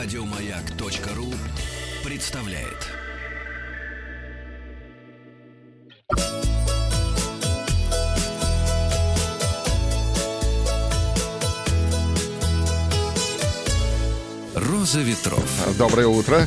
Радиомаяк.ру представляет. Роза ветров. Доброе утро.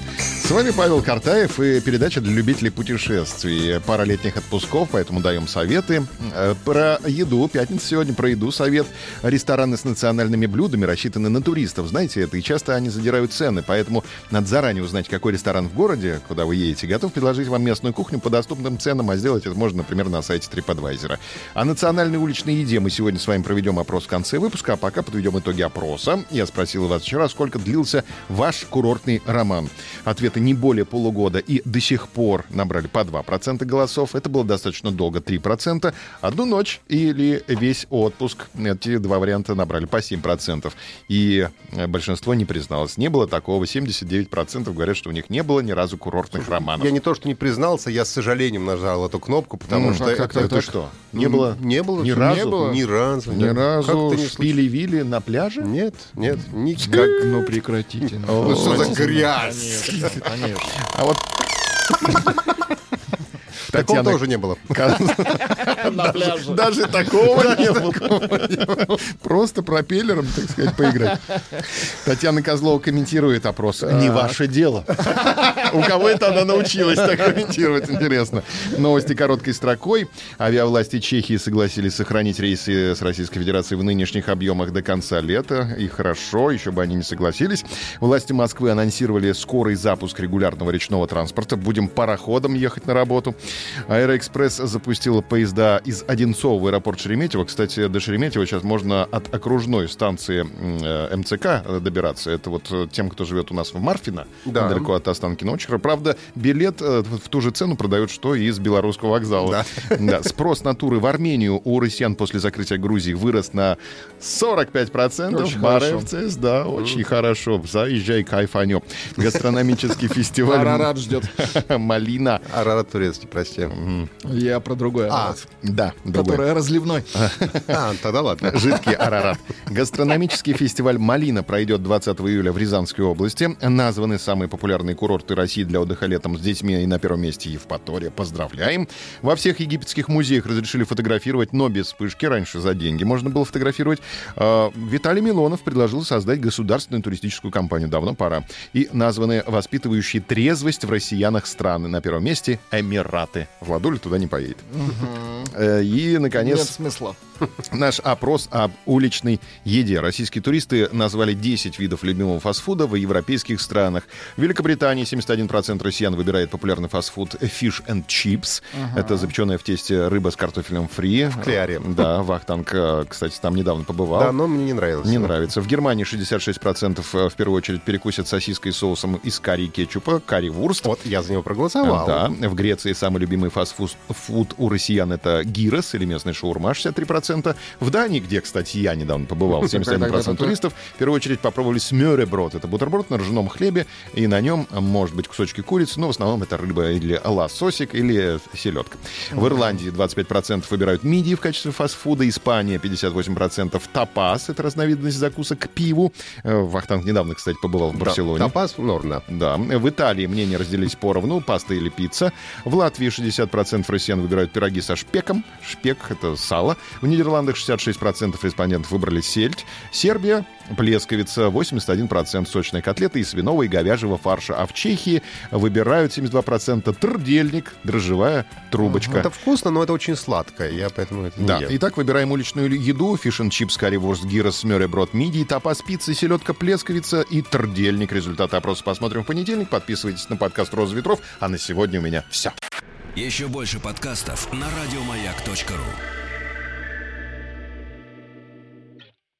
С вами Павел Картаев и передача для любителей путешествий. Пара летних отпусков, поэтому даем советы. Э, Про еду. Пятница сегодня про еду. Совет. Рестораны с национальными блюдами рассчитаны на туристов. Знаете это, и часто они задирают цены. Поэтому надо заранее узнать, какой ресторан в городе, куда вы едете. Готов предложить вам местную кухню по доступным ценам, а сделать это можно, например, на сайте TripAdvisor. О национальной уличной еде мы сегодня с вами проведем опрос в конце выпуска, а пока подведем итоги опроса. Я спросил вас вчера, сколько длился ваш курортный роман. Ответы не более полугода и до сих пор набрали по 2% голосов. Это было достаточно долго, 3%. Одну ночь или весь отпуск. Эти два варианта набрали по 7%. И э, большинство не призналось. Не было такого. 79% говорят, что у них не было ни разу курортных романов. Я не то, что не признался, я с сожалением нажал эту кнопку, потому Ну, что а как это, это что? Не было? Не было. Ни что, разу? Не было. Ни разу. Ни разу шпили-вили на пляже? Нет, нет, никак. Ну прекратите. Ну что за грязь? Конечно. А вот... Такого Татьяна тоже не было. На пляже. Даже такого не было. Просто пропеллером, так сказать, поиграть. Татьяна Козлова комментирует опрос. Не ваше дело. У кого это она научилась так комментировать, интересно. Новости короткой строкой. Авиавласти Чехии согласились сохранить рейсы с Российской Федерацией в нынешних объемах до конца лета. И хорошо, еще бы они не согласились. Власти Москвы анонсировали скорый запуск регулярного речного транспорта. Будем пароходом ехать на работу. Аэроэкспресс запустила поезда из Одинцова в аэропорт Шереметьево. Кстати, до Шереметьево сейчас можно от окружной станции э, МЦК добираться. Это вот э, тем, кто живет у нас в Марфино, Да. недалеко от Останкина. Хорошо. Правда, билет э, в ту же цену продают, что и из белорусского вокзала. Да. Спрос на туры в Армению у россиян после закрытия Грузии вырос на 45%. Очень хорошо. ЦС, да, очень хорошо. Заезжай, кайфанем. Гастрономический фестиваль Арарат ждет. «Малина». Арарат турецкий, прости. Я про другой А, арарат. Да, другой. Который разливной. А, тогда ладно. Жидкий Арарат. Гастрономический фестиваль «Малина» пройдет 20 июля в Рязанской области. Названы самые популярные курорты России для отдыха летом с детьми. И на первом месте Евпатория. Поздравляем. Во всех египетских музеях разрешили фотографировать, но без вспышки. Раньше за деньги можно было фотографировать. А, Виталий Милонов предложил создать государственную туристическую компанию. Давно пора. И названы воспитывающие трезвость в россиянах страны. На первом месте Эмираты. Владуля туда не поедет. Э, И, наконец, Нет смысла. Наш опрос об уличной еде. Российские туристы назвали 10 видов любимого фастфуда в европейских странах. В Великобритании 71% россиян выбирает популярный фастфуд Fish and Chips. Это запеченная в тесте рыба с картофелем фри. В кляре. Да, Вахтанг, э, кстати, там недавно побывал. Да, но мне не нравилось. Не нравится. В Германии 66% э, в первую очередь перекусят сосиской соусом из карри и кетчупа, карри-вурст. Вот, я за него проголосовал. Да, в Греции самый любимый фастфуд фуд у россиян это гирос или местный шаурма 63%. В Дании, где, кстати, я недавно побывал, 71% туристов, в первую очередь попробовали смёреброд. Это бутерброд на ржаном хлебе, и на нем может быть кусочки курицы, но в основном это рыба или лососик, или селедка. В Ирландии 25% выбирают мидии в качестве фастфуда, Испания 58% тапас, это разновидность закусок к пиву. Э, Вахтанг недавно, кстати, побывал в Барселоне. Тапас, норм, да. Да. В Италии мнения разделились поровну, паста или пицца. В Латвии 60% россиян выбирают пироги со шпеком. Шпек — это сало. В Нидерландах 66% респондентов выбрали сельдь. Сербия — плесковица, 81% сочные котлеты из свиного и говяжьего фарша. А в Чехии выбирают 72% трдельник, дрожжевая трубочка. Это вкусно, но это очень сладкое. Я поэтому это не Да, ем. итак, выбираем уличную еду. Фиш чипс, карри-ворст, гирос, смёреброд, мидии, тапас, пицца, селедка, плесковица и трдельник. Результаты опроса посмотрим в понедельник. Подписывайтесь на подкаст «Роза ветров». А на сегодня у меня все. Еще больше подкастов на радиомаяк.ру.